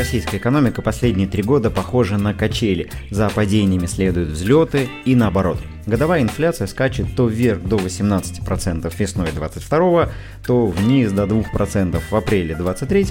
Российская экономика последние три года похожа на качели. За падениями следуют взлеты и наоборот. Годовая инфляция скачет то вверх до 18% весной 22 то вниз до 2% в апреле 23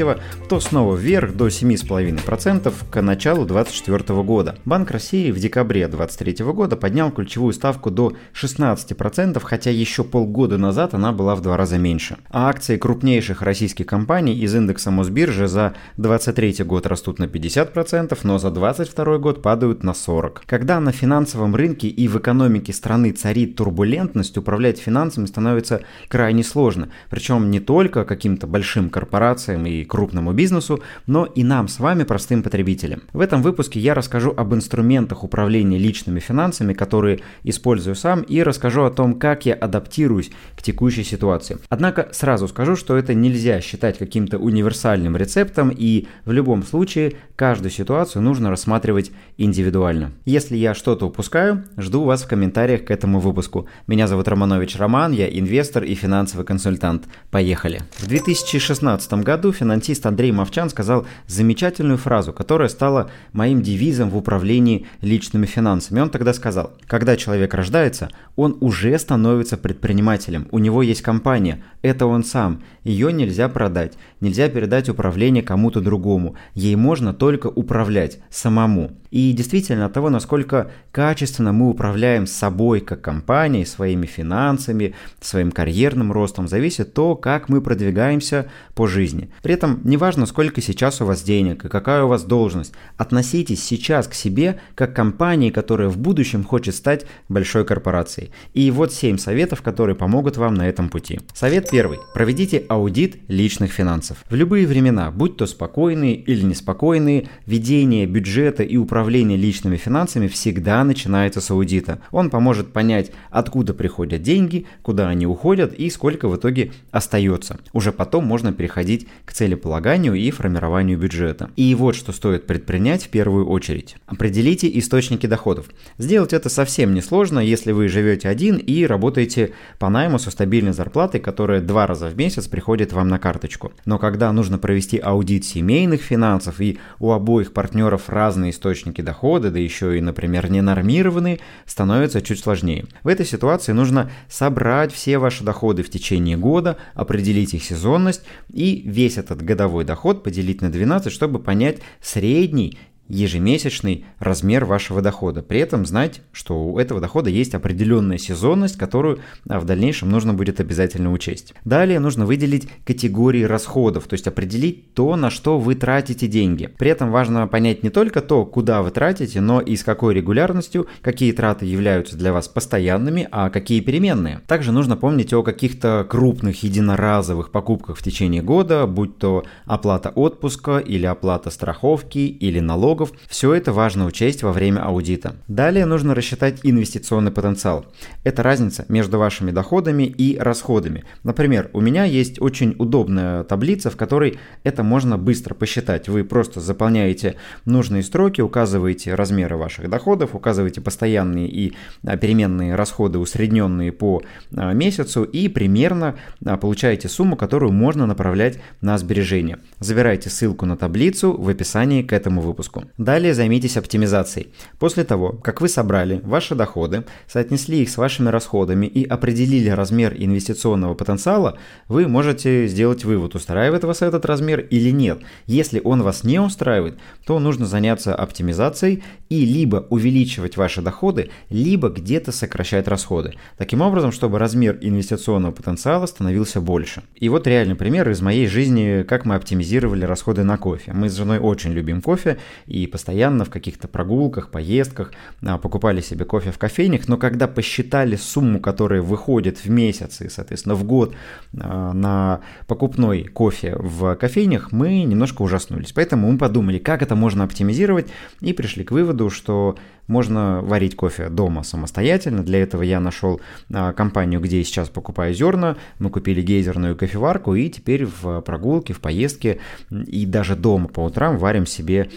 то снова вверх до 7,5% к началу 24 года. Банк России в декабре 23 года поднял ключевую ставку до 16%, хотя еще полгода назад она была в два раза меньше. А акции крупнейших российских компаний из индекса Мосбиржи за 23 год растут на 50%, но за 22 год падают на 40%. Когда на финансовом рынке и в экономике страны царит турбулентность, управлять финансами становится крайне сложно. Причем не только каким-то большим корпорациям и крупному бизнесу, но и нам с вами, простым потребителям. В этом выпуске я расскажу об инструментах управления личными финансами, которые использую сам, и расскажу о том, как я адаптируюсь к текущей ситуации. Однако сразу скажу, что это нельзя считать каким-то универсальным рецептом, и в любом случае каждую ситуацию нужно рассматривать индивидуально. Если я что-то упускаю, жду вас в комментариях к этому выпуску. Меня зовут Романович Роман, я инвестор и финансовый консультант. Поехали. В 2016 году финансист Андрей Мовчан сказал замечательную фразу, которая стала моим девизом в управлении личными финансами. Он тогда сказал, когда человек рождается, он уже становится предпринимателем, у него есть компания, это он сам, ее нельзя продать, нельзя передать управление кому-то другому, ей можно только управлять самому. И действительно от того, насколько качественно мы управляем собой как компанией, своими финансами, своим карьерным ростом, зависит то, как мы продвигаемся по жизни. При этом неважно, сколько сейчас у вас денег и какая у вас должность, относитесь сейчас к себе как к компании, которая в будущем хочет стать большой корпорацией. И вот 7 советов, которые помогут вам на этом пути. Совет первый. Проведите аудит личных финансов. В любые времена, будь то спокойные или неспокойные, ведение бюджета и управление личными финансами всегда начинается с аудита. Он поможет понять, откуда приходят деньги, куда они уходят и сколько в итоге остается. Уже потом можно переходить к целеполаганию и формированию бюджета. И вот что стоит предпринять в первую очередь. Определите источники доходов. Сделать это совсем несложно, если вы живете один и работаете по найму со стабильной зарплатой, которая два раза в месяц приходит вам на карточку. Но когда нужно провести аудит семейных финансов и у обоих партнеров разные источники дохода, да еще и, например, ненормированные, становится чуть сложнее. В этой ситуации нужно собрать все ваши доходы в течение года, определить их сезонность и весь этот годовой доход поделить на 12, чтобы понять средний ежемесячный размер вашего дохода. При этом знать, что у этого дохода есть определенная сезонность, которую а, в дальнейшем нужно будет обязательно учесть. Далее нужно выделить категории расходов, то есть определить то, на что вы тратите деньги. При этом важно понять не только то, куда вы тратите, но и с какой регулярностью, какие траты являются для вас постоянными, а какие переменные. Также нужно помнить о каких-то крупных единоразовых покупках в течение года, будь то оплата отпуска или оплата страховки или налог налогов. Все это важно учесть во время аудита. Далее нужно рассчитать инвестиционный потенциал. Это разница между вашими доходами и расходами. Например, у меня есть очень удобная таблица, в которой это можно быстро посчитать. Вы просто заполняете нужные строки, указываете размеры ваших доходов, указываете постоянные и а, переменные расходы, усредненные по а, месяцу, и примерно а, получаете сумму, которую можно направлять на сбережения. Забирайте ссылку на таблицу в описании к этому выпуску. Далее займитесь оптимизацией. После того, как вы собрали ваши доходы, соотнесли их с вашими расходами и определили размер инвестиционного потенциала, вы можете сделать вывод, устраивает вас этот размер или нет. Если он вас не устраивает, то нужно заняться оптимизацией и либо увеличивать ваши доходы, либо где-то сокращать расходы. Таким образом, чтобы размер инвестиционного потенциала становился больше. И вот реальный пример из моей жизни, как мы оптимизировали расходы на кофе. Мы с женой очень любим кофе, и и постоянно в каких-то прогулках, поездках а, покупали себе кофе в кофейнях, но когда посчитали сумму, которая выходит в месяц и, соответственно, в год а, на покупной кофе в кофейнях, мы немножко ужаснулись. Поэтому мы подумали, как это можно оптимизировать, и пришли к выводу, что можно варить кофе дома самостоятельно. Для этого я нашел а, компанию, где я сейчас покупаю зерна. Мы купили гейзерную кофеварку и теперь в прогулке, в поездке и даже дома по утрам варим себе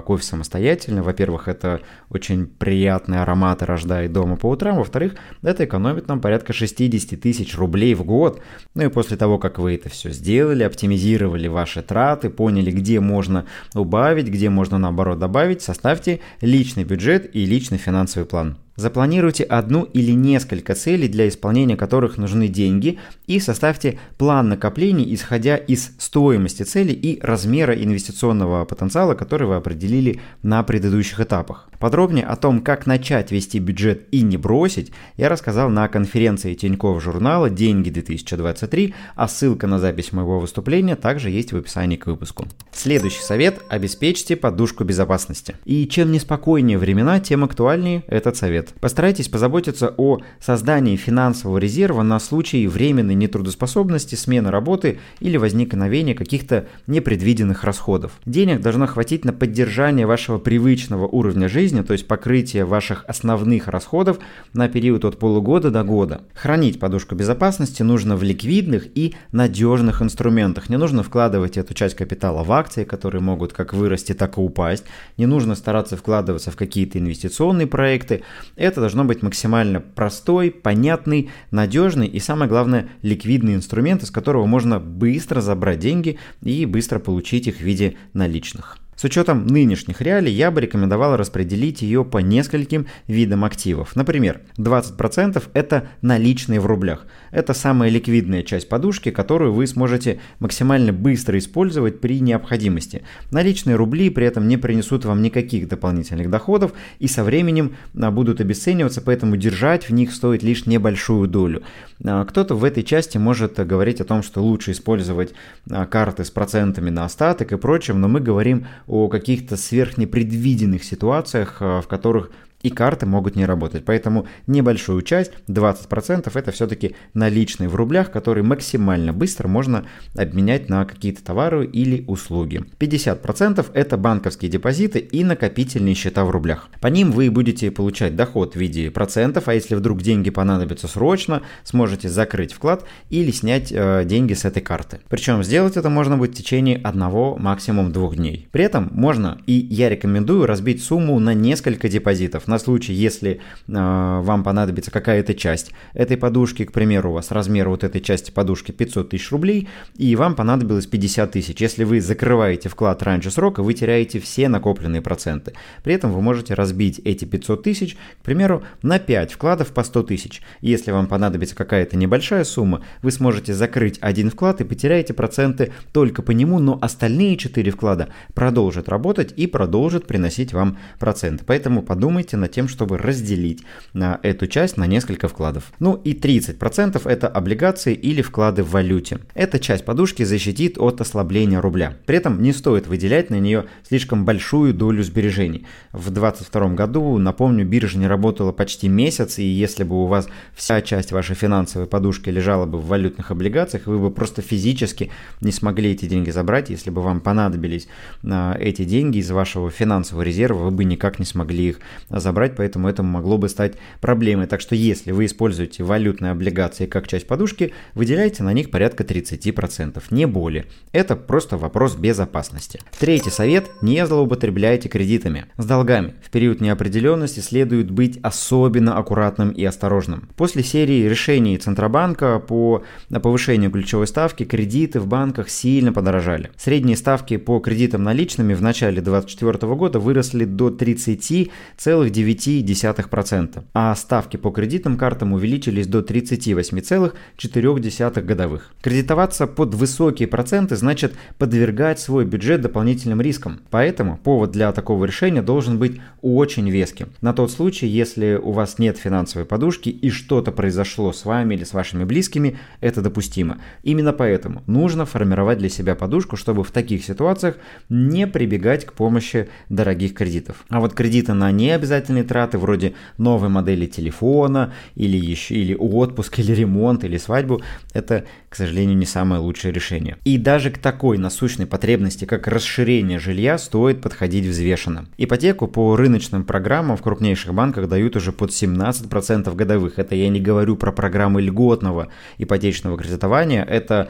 кофе самостоятельно. Во-первых, это очень приятные ароматы рождает дома по утрам. Во-вторых, это экономит нам порядка 60 тысяч рублей в год. Ну и после того, как вы это все сделали, оптимизировали ваши траты, поняли, где можно убавить, где можно наоборот добавить, составьте личный бюджет и личный финансовый план. Запланируйте одну или несколько целей, для исполнения которых нужны деньги, и составьте план накоплений, исходя из стоимости цели и размера инвестиционного потенциала, который вы определили на предыдущих этапах. Подробнее о том, как начать вести бюджет и не бросить, я рассказал на конференции Тинькофф журнала «Деньги 2023», а ссылка на запись моего выступления также есть в описании к выпуску. Следующий совет – обеспечьте подушку безопасности. И чем неспокойнее времена, тем актуальнее этот совет. Постарайтесь позаботиться о создании финансового резерва на случай временной нетрудоспособности, смены работы или возникновения каких-то непредвиденных расходов. Денег должно хватить на поддержание вашего привычного уровня жизни, то есть покрытие ваших основных расходов на период от полугода до года. Хранить подушку безопасности нужно в ликвидных и надежных инструментах. Не нужно вкладывать эту часть капитала в акции, которые могут как вырасти, так и упасть. Не нужно стараться вкладываться в какие-то инвестиционные проекты. Это должно быть максимально простой, понятный, надежный и, самое главное, ликвидный инструмент, из которого можно быстро забрать деньги и быстро получить их в виде наличных. С учетом нынешних реалий я бы рекомендовал распределить ее по нескольким видам активов. Например, 20% это наличные в рублях. Это самая ликвидная часть подушки, которую вы сможете максимально быстро использовать при необходимости. Наличные рубли при этом не принесут вам никаких дополнительных доходов и со временем а, будут обесцениваться, поэтому держать в них стоит лишь небольшую долю. А, кто-то в этой части может говорить о том, что лучше использовать а, карты с процентами на остаток и прочим, но мы говорим о каких-то сверхнепредвиденных ситуациях, э, в которых и карты могут не работать. Поэтому небольшую часть, 20%, это все-таки наличные в рублях, которые максимально быстро можно обменять на какие-то товары или услуги. 50% это банковские депозиты и накопительные счета в рублях. По ним вы будете получать доход в виде процентов, а если вдруг деньги понадобятся срочно, сможете закрыть вклад или снять э, деньги с этой карты. Причем сделать это можно будет в течение одного, максимум двух дней. При этом можно, и я рекомендую, разбить сумму на несколько депозитов на случай, если э, вам понадобится какая-то часть этой подушки, к примеру, у вас размер вот этой части подушки 500 тысяч рублей, и вам понадобилось 50 тысяч. Если вы закрываете вклад раньше срока, вы теряете все накопленные проценты. При этом вы можете разбить эти 500 тысяч, к примеру, на 5 вкладов по 100 тысяч. Если вам понадобится какая-то небольшая сумма, вы сможете закрыть один вклад и потеряете проценты только по нему, но остальные 4 вклада продолжат работать и продолжат приносить вам проценты. Поэтому подумайте над тем, чтобы разделить эту часть на несколько вкладов. Ну и 30% это облигации или вклады в валюте. Эта часть подушки защитит от ослабления рубля. При этом не стоит выделять на нее слишком большую долю сбережений. В 2022 году, напомню, биржа не работала почти месяц, и если бы у вас вся часть вашей финансовой подушки лежала бы в валютных облигациях, вы бы просто физически не смогли эти деньги забрать. Если бы вам понадобились а, эти деньги из вашего финансового резерва, вы бы никак не смогли их забрать брать, поэтому это могло бы стать проблемой. Так что если вы используете валютные облигации как часть подушки, выделяйте на них порядка 30%, не более. Это просто вопрос безопасности. Третий совет – не злоупотребляйте кредитами. С долгами в период неопределенности следует быть особенно аккуратным и осторожным. После серии решений Центробанка по повышению ключевой ставки кредиты в банках сильно подорожали. Средние ставки по кредитам наличными в начале 2024 года выросли до 30,9 0,9%, а ставки по кредитным картам увеличились до 38,4 годовых. Кредитоваться под высокие проценты значит подвергать свой бюджет дополнительным рискам. Поэтому повод для такого решения должен быть очень веским. На тот случай, если у вас нет финансовой подушки и что-то произошло с вами или с вашими близкими, это допустимо. Именно поэтому нужно формировать для себя подушку, чтобы в таких ситуациях не прибегать к помощи дорогих кредитов. А вот кредиты на необязательные нежелательные траты вроде новой модели телефона или еще или отпуск, или ремонт, или свадьбу, это, к сожалению, не самое лучшее решение. И даже к такой насущной потребности, как расширение жилья, стоит подходить взвешенно. Ипотеку по рыночным программам в крупнейших банках дают уже под 17% годовых. Это я не говорю про программы льготного ипотечного кредитования, это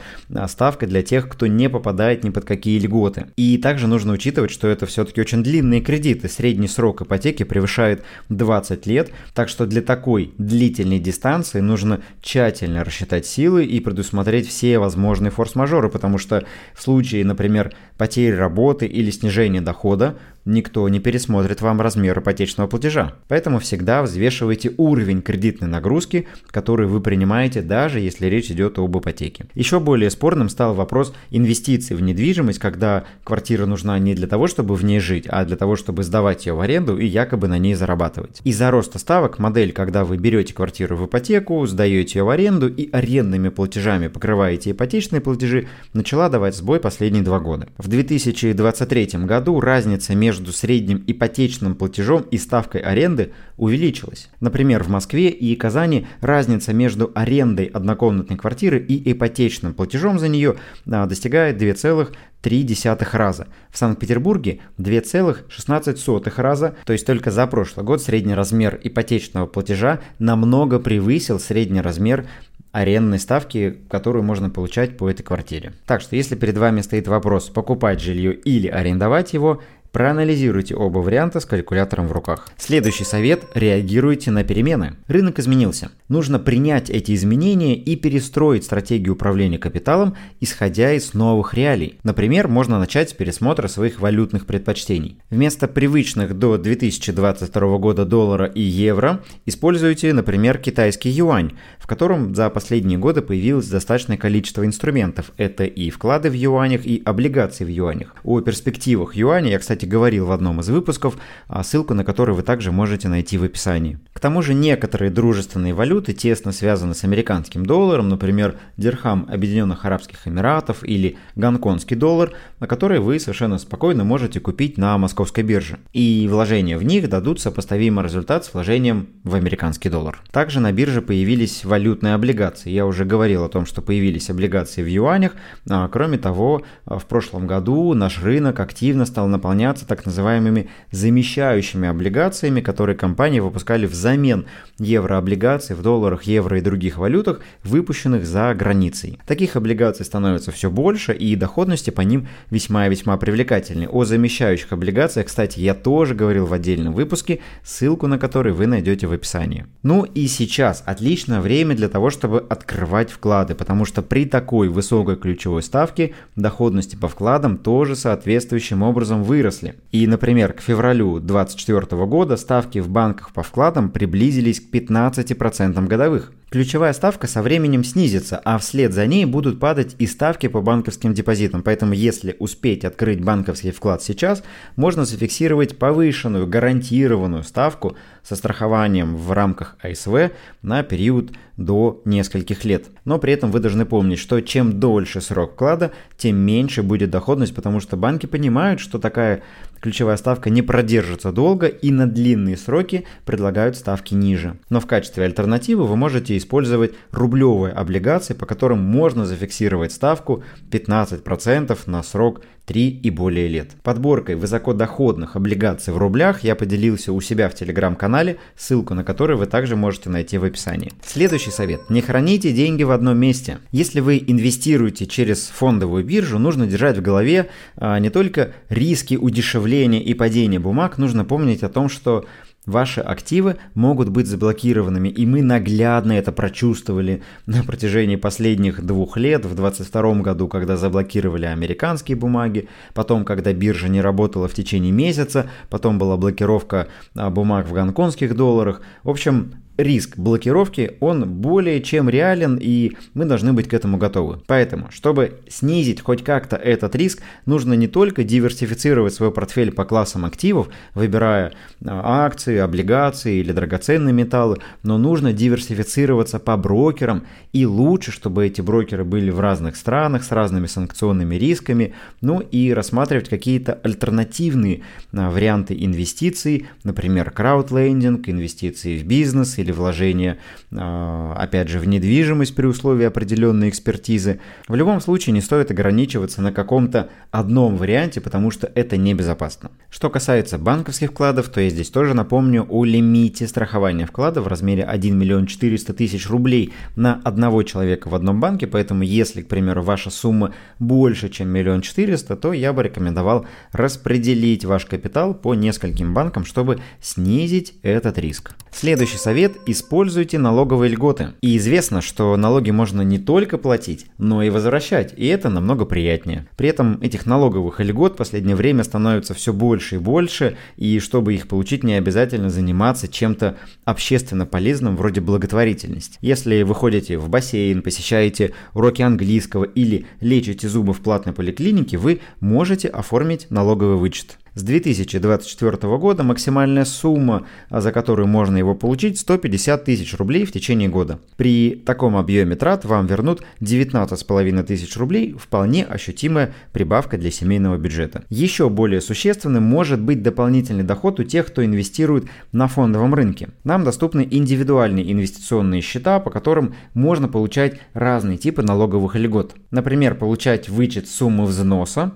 ставка для тех, кто не попадает ни под какие льготы. И также нужно учитывать, что это все-таки очень длинные кредиты. Средний срок ипотеки превышает 20 лет, так что для такой длительной дистанции нужно тщательно рассчитать силы и предусмотреть все возможные форс-мажоры, потому что в случае, например, потери работы или снижения дохода, никто не пересмотрит вам размер ипотечного платежа. Поэтому всегда взвешивайте уровень кредитной нагрузки, который вы принимаете, даже если речь идет об ипотеке. Еще более спорным стал вопрос инвестиций в недвижимость, когда квартира нужна не для того, чтобы в ней жить, а для того, чтобы сдавать ее в аренду и якобы на ней зарабатывать. Из-за роста ставок модель, когда вы берете квартиру в ипотеку, сдаете ее в аренду и арендными платежами покрываете ипотечные платежи, начала давать сбой последние два года. В 2023 году разница между между средним ипотечным платежом и ставкой аренды увеличилась. Например, в Москве и Казани разница между арендой однокомнатной квартиры и ипотечным платежом за нее а, достигает 2,3 раза. В Санкт-Петербурге 2,16 раза, то есть только за прошлый год средний размер ипотечного платежа намного превысил средний размер арендной ставки, которую можно получать по этой квартире. Так что если перед вами стоит вопрос покупать жилье или арендовать его, Проанализируйте оба варианта с калькулятором в руках. Следующий совет – реагируйте на перемены. Рынок изменился. Нужно принять эти изменения и перестроить стратегию управления капиталом, исходя из новых реалий. Например, можно начать с пересмотра своих валютных предпочтений. Вместо привычных до 2022 года доллара и евро используйте, например, китайский юань, в котором за последние годы появилось достаточное количество инструментов. Это и вклады в юанях, и облигации в юанях. О перспективах юаня я, кстати, кстати, говорил в одном из выпусков, а ссылку на который вы также можете найти в описании. К тому же некоторые дружественные валюты тесно связаны с американским долларом, например, дирхам Объединенных Арабских Эмиратов или гонконгский доллар, на которые вы совершенно спокойно можете купить на московской бирже. И вложения в них дадут сопоставимый результат с вложением в американский доллар. Также на бирже появились валютные облигации. Я уже говорил о том, что появились облигации в юанях. А, кроме того, в прошлом году наш рынок активно стал наполняться заменяться так называемыми замещающими облигациями, которые компании выпускали взамен еврооблигаций в долларах, евро и других валютах, выпущенных за границей. Таких облигаций становится все больше, и доходности по ним весьма и весьма привлекательны. О замещающих облигациях, кстати, я тоже говорил в отдельном выпуске, ссылку на который вы найдете в описании. Ну и сейчас отличное время для того, чтобы открывать вклады, потому что при такой высокой ключевой ставке доходности по вкладам тоже соответствующим образом выросли выросли. И, например, к февралю 2024 года ставки в банках по вкладам приблизились к 15% годовых. Ключевая ставка со временем снизится, а вслед за ней будут падать и ставки по банковским депозитам. Поэтому если успеть открыть банковский вклад сейчас, можно зафиксировать повышенную гарантированную ставку со страхованием в рамках АСВ на период до нескольких лет. Но при этом вы должны помнить, что чем дольше срок вклада, тем меньше будет доходность, потому что банки понимают, что такая ключевая ставка не продержится долго и на длинные сроки предлагают ставки ниже. Но в качестве альтернативы вы можете использовать рублевые облигации, по которым можно зафиксировать ставку 15% на срок 3 и более лет. Подборкой высокодоходных облигаций в рублях я поделился у себя в телеграм-канале, ссылку на который вы также можете найти в описании. Следующий совет. Не храните деньги в одном месте. Если вы инвестируете через фондовую биржу, нужно держать в голове а, не только риски удешевления и падения бумаг, нужно помнить о том, что Ваши активы могут быть заблокированными, и мы наглядно это прочувствовали на протяжении последних двух лет, в 2022 году, когда заблокировали американские бумаги, потом, когда биржа не работала в течение месяца, потом была блокировка а, бумаг в гонконгских долларах. В общем, риск блокировки, он более чем реален, и мы должны быть к этому готовы. Поэтому, чтобы снизить хоть как-то этот риск, нужно не только диверсифицировать свой портфель по классам активов, выбирая а, акции, облигации или драгоценные металлы, но нужно диверсифицироваться по брокерам, и лучше, чтобы эти брокеры были в разных странах с разными санкционными рисками, ну и рассматривать какие-то альтернативные а, варианты инвестиций, например, краудлендинг, инвестиции в бизнес или вложение, а, опять же, в недвижимость при условии определенной экспертизы. В любом случае не стоит ограничиваться на каком-то одном варианте, потому что это небезопасно. Что касается банковских вкладов, то я здесь тоже напомню о лимите страхования вклада в размере 1 миллион 400 тысяч рублей на одного человека в одном банке, поэтому если, к примеру, ваша сумма больше, чем миллион четыреста, то я бы рекомендовал распределить ваш капитал по нескольким банкам, чтобы снизить этот риск. Следующий совет – используйте налоговые льготы. И известно, что налоги можно не только платить, но и возвращать, и это намного приятнее. При этом этих налоговых льгот в последнее время становится все больше и больше, и чтобы их получить, не обязательно заниматься чем-то общественно полезным, вроде благотворительности. Если вы ходите в бассейн, посещаете уроки английского или лечите зубы в платной поликлинике, вы можете оформить налоговый вычет. С 2024 года максимальная сумма, за которую можно его получить, 150 тысяч рублей в течение года. При таком объеме трат вам вернут 19,5 тысяч рублей, вполне ощутимая прибавка для семейного бюджета. Еще более существенным может быть дополнительный доход у тех, кто инвестирует на фондовом рынке. Нам доступны индивидуальные инвестиционные счета, по которым можно получать разные типы налоговых льгот. Например, получать вычет суммы взноса,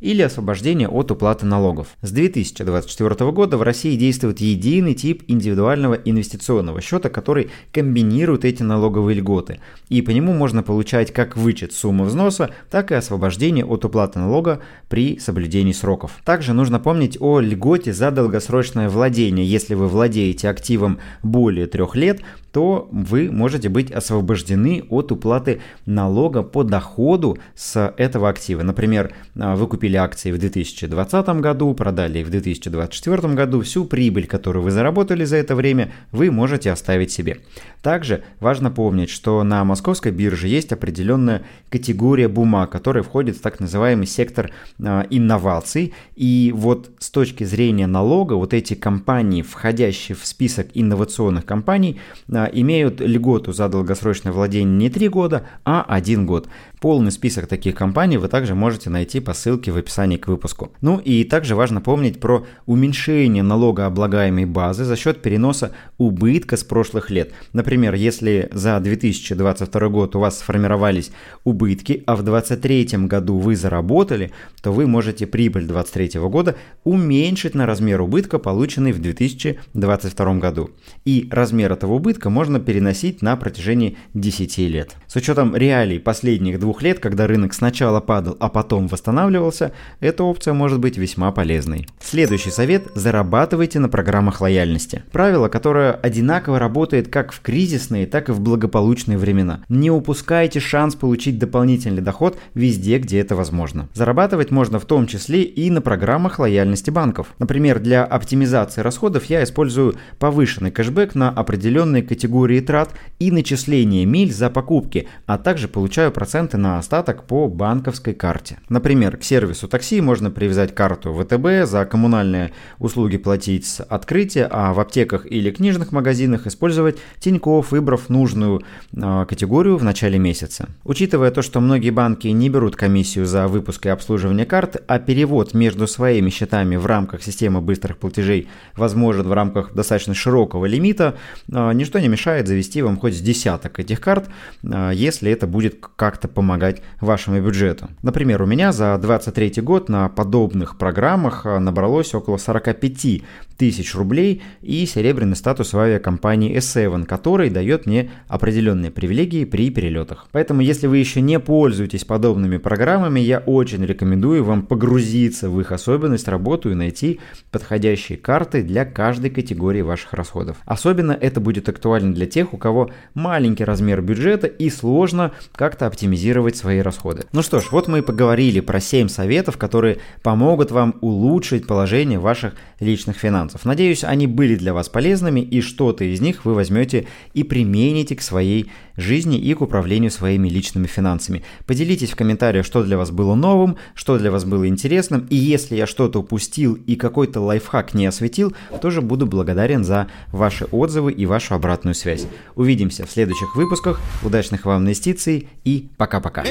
или освобождение от уплаты налогов. С 2024 года в России действует единый тип индивидуального инвестиционного счета, который комбинирует эти налоговые льготы. И по нему можно получать как вычет суммы взноса, так и освобождение от уплаты налога при соблюдении сроков. Также нужно помнить о льготе за долгосрочное владение. Если вы владеете активом более трех лет, то вы можете быть освобождены от уплаты налога по доходу с этого актива. Например, а, вы купили акции в 2020 году, продали их в 2024 году, всю прибыль, которую вы заработали за это время, вы можете оставить себе. Также важно помнить, что на московской бирже есть определенная категория бумаг, которая входит в так называемый сектор э, инноваций. И вот с точки зрения налога, вот эти компании, входящие в список инновационных компаний, э, имеют льготу за долгосрочное владение не 3 года, а 1 год. Полный список таких компаний вы также можете найти по ссылке в описании к выпуску. Ну и также важно помнить про уменьшение налогооблагаемой базы за счет переноса убытка с прошлых лет. Например, если за 2022 год у вас сформировались убытки, а в 2023 году вы заработали, то вы можете прибыль 2023 года уменьшить на размер убытка, полученный в 2022 году. И размер этого убытка можно переносить на протяжении 10 лет. С учетом реалий последних двух двух лет, когда рынок сначала падал, а потом восстанавливался, эта опция может быть весьма полезной. Следующий совет – зарабатывайте на программах лояльности. Правило, которое одинаково работает как в кризисные, так и в благополучные времена. Не упускайте шанс получить дополнительный доход везде, где это возможно. Зарабатывать можно в том числе и на программах лояльности банков. Например, для оптимизации расходов я использую повышенный кэшбэк на определенные категории трат и начисление миль за покупки, а также получаю проценты на остаток по банковской карте. Например, к сервису такси можно привязать карту ВТБ, за коммунальные услуги платить с открытия, а в аптеках или книжных магазинах использовать Тинькофф, выбрав нужную э, категорию в начале месяца. Учитывая то, что многие банки не берут комиссию за выпуск и обслуживание карт, а перевод между своими счетами в рамках системы быстрых платежей возможен в рамках достаточно широкого лимита, э, ничто не мешает завести вам хоть с десяток этих карт, э, если это будет как-то помогать помогать вашему бюджету. Например, у меня за 2023 год на подобных программах а, набралось около 45 тысяч рублей и серебряный статус в авиакомпании S7, который дает мне определенные привилегии при перелетах. Поэтому, если вы еще не пользуетесь подобными программами, я очень рекомендую вам погрузиться в их особенность работы и найти подходящие карты для каждой категории ваших расходов. Особенно это будет актуально для тех, у кого маленький размер бюджета и сложно как-то оптимизировать свои расходы. Ну что ж, вот мы и поговорили про 7 советов, которые помогут вам улучшить положение ваших личных финансов финансов. Надеюсь, они были для вас полезными и что-то из них вы возьмете и примените к своей жизни и к управлению своими личными финансами. Поделитесь в комментариях, что для вас было новым, что для вас было интересным, и если я что-то упустил и какой-то лайфхак не осветил, тоже буду благодарен за ваши отзывы и вашу обратную связь. Увидимся в следующих выпусках. Удачных вам инвестиций и пока-пока.